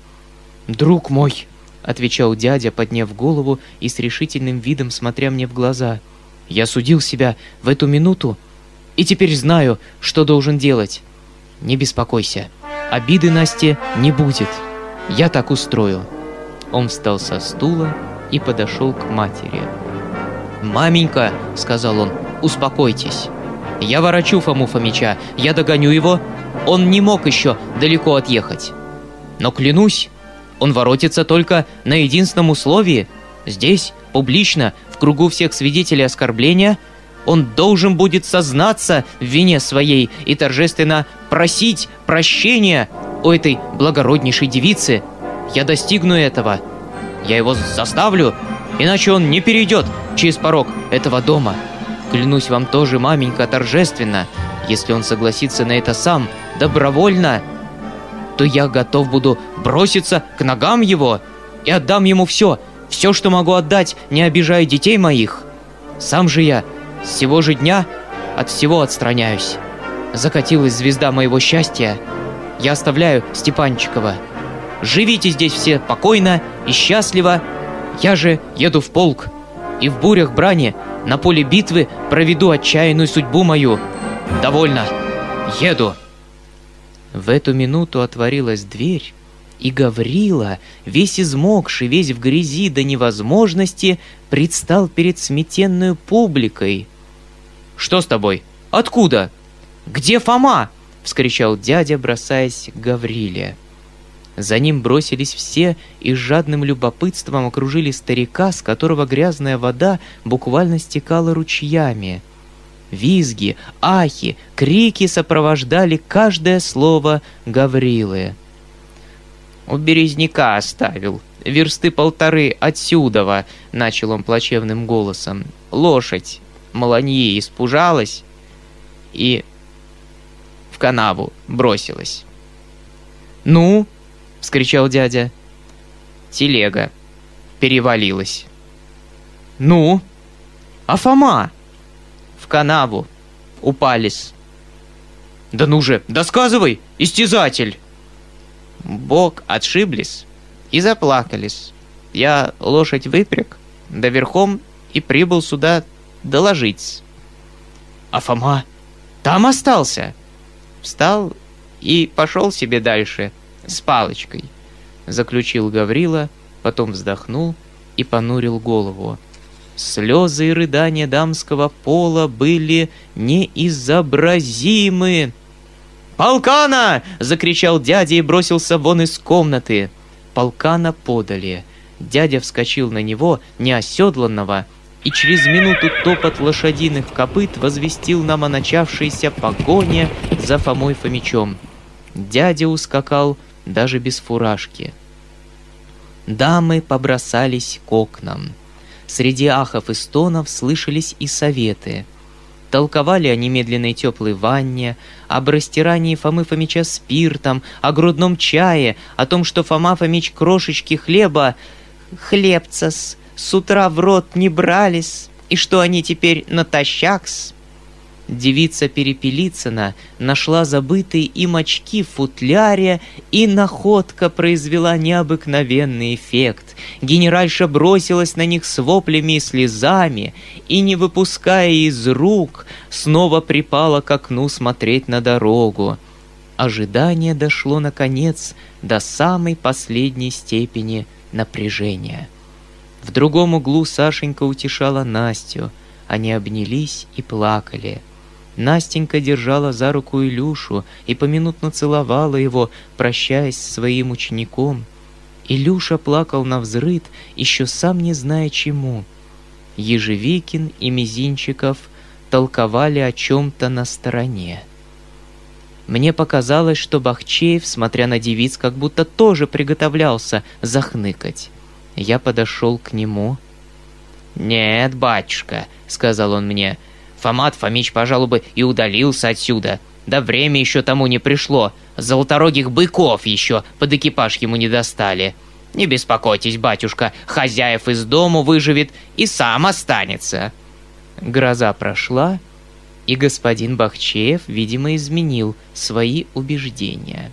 Друг мой, — отвечал дядя, подняв голову и с решительным видом смотря мне в глаза. «Я судил себя в эту минуту и теперь знаю, что должен делать. Не беспокойся, обиды Насте не будет. Я так устрою». Он встал со стула и подошел к матери. «Маменька», — сказал он, — «успокойтесь. Я ворочу Фому Фомича, я догоню его. Он не мог еще далеко отъехать. Но клянусь, он воротится только на единственном условии. Здесь, публично, в кругу всех свидетелей оскорбления, он должен будет сознаться в вине своей и торжественно просить прощения у этой благороднейшей девицы. Я достигну этого. Я его заставлю, иначе он не перейдет через порог этого дома. Клянусь вам тоже, маменька, торжественно, если он согласится на это сам, добровольно, то я готов буду броситься к ногам его и отдам ему все, все, что могу отдать, не обижая детей моих. Сам же я с сего же дня от всего отстраняюсь. Закатилась звезда моего счастья. Я оставляю Степанчикова. Живите здесь все покойно и счастливо. Я же еду в полк и в бурях брани на поле битвы проведу отчаянную судьбу мою. Довольно. Еду. В эту минуту отворилась дверь, и Гаврила, весь измокший, весь в грязи до невозможности, предстал перед сметенную публикой. «Что с тобой? Откуда? Где Фома?» — вскричал дядя, бросаясь к Гавриле. За ним бросились все и с жадным любопытством окружили старика, с которого грязная вода буквально стекала ручьями. Визги, ахи, крики сопровождали каждое слово Гаврилы. «У березняка оставил, версты полторы отсюдова», — начал он плачевным голосом. «Лошадь Маланьи испужалась и в канаву бросилась». «Ну?» — вскричал дядя. Телега перевалилась. «Ну? А Фома?» «В канаву. Упались». «Да ну же, досказывай, истязатель!» Бог отшиблись и заплакались. Я лошадь выпряг, да верхом и прибыл сюда доложить. А Фома там остался. Встал и пошел себе дальше с палочкой. Заключил Гаврила, потом вздохнул и понурил голову. Слезы и рыдания дамского пола были неизобразимы. «Полкана!» — закричал дядя и бросился вон из комнаты. Полкана подали. Дядя вскочил на него, неоседланного, и через минуту топот лошадиных копыт возвестил нам о начавшейся погоне за Фомой Фомичом. Дядя ускакал даже без фуражки. Дамы побросались к окнам. Среди ахов и стонов слышались и советы. Толковали о немедленной теплой ванне, об растирании Фомы Фомича спиртом, о грудном чае, о том, что Фома Фомич крошечки хлеба хлебца-с с утра в рот не брались, и что они теперь натощакс. Девица Перепелицына нашла забытые им очки в футляре, и находка произвела необыкновенный эффект. Генеральша бросилась на них с воплями и слезами, и, не выпуская из рук, снова припала к окну смотреть на дорогу. Ожидание дошло, наконец, до самой последней степени напряжения. В другом углу Сашенька утешала Настю. Они обнялись и плакали. Настенька держала за руку Илюшу и поминутно целовала его, прощаясь с своим учеником. Илюша плакал на взрыд, еще сам не зная чему. Ежевикин и Мизинчиков толковали о чем-то на стороне. Мне показалось, что Бахчеев, смотря на девиц, как будто тоже приготовлялся захныкать. Я подошел к нему. «Нет, батюшка», — сказал он мне, — «Фомат Фомич, пожалуй, бы и удалился отсюда. Да время еще тому не пришло. Золоторогих быков еще под экипаж ему не достали. Не беспокойтесь, батюшка, хозяев из дому выживет и сам останется». Гроза прошла, и господин Бахчеев, видимо, изменил свои убеждения.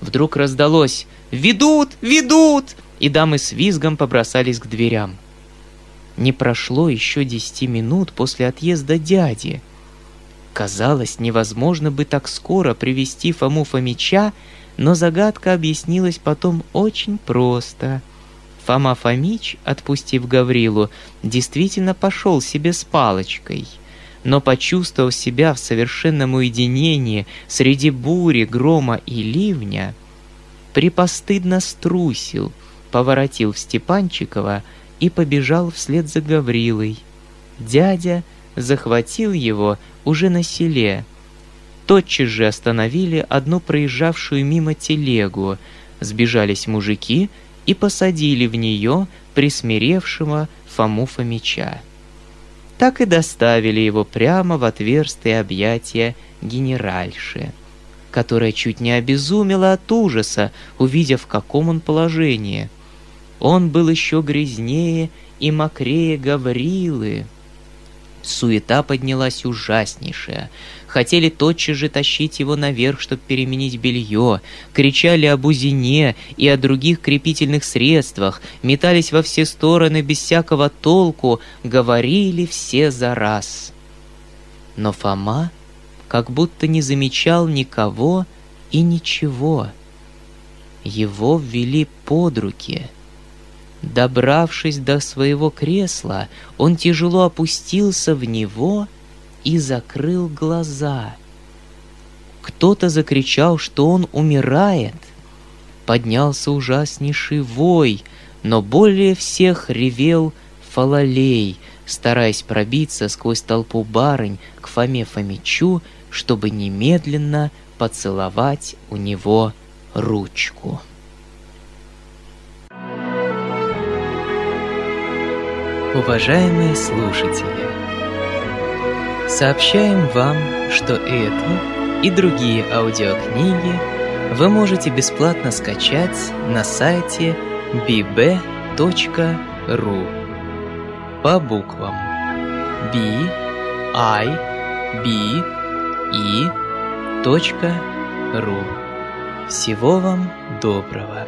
Вдруг раздалось «Ведут! Ведут!» и дамы с визгом побросались к дверям. Не прошло еще десяти минут после отъезда дяди. Казалось, невозможно бы так скоро привести Фому Фомича, но загадка объяснилась потом очень просто. Фома Фомич, отпустив Гаврилу, действительно пошел себе с палочкой — но почувствовав себя в совершенном уединении среди бури, грома и ливня, припостыдно струсил — поворотил в Степанчикова и побежал вслед за Гаврилой. Дядя захватил его уже на селе. Тотчас же остановили одну проезжавшую мимо телегу, сбежались мужики и посадили в нее присмиревшего Фому Фомича. Так и доставили его прямо в отверстие объятия генеральши которая чуть не обезумела от ужаса, увидев, в каком он положении. Он был еще грязнее и мокрее Гаврилы. Суета поднялась ужаснейшая. Хотели тотчас же тащить его наверх, чтобы переменить белье. Кричали об узине и о других крепительных средствах. Метались во все стороны без всякого толку. Говорили все за раз. Но Фома как будто не замечал никого и ничего. Его ввели под руки — Добравшись до своего кресла, он тяжело опустился в него и закрыл глаза. Кто-то закричал, что он умирает. Поднялся ужаснейший вой, но более всех ревел Фалалей, стараясь пробиться сквозь толпу барынь к Фоме Фомичу, чтобы немедленно поцеловать у него ручку. Уважаемые слушатели, сообщаем вам, что эту и другие аудиокниги вы можете бесплатно скачать на сайте bb.ru по буквам b i b e .ru. Всего вам доброго!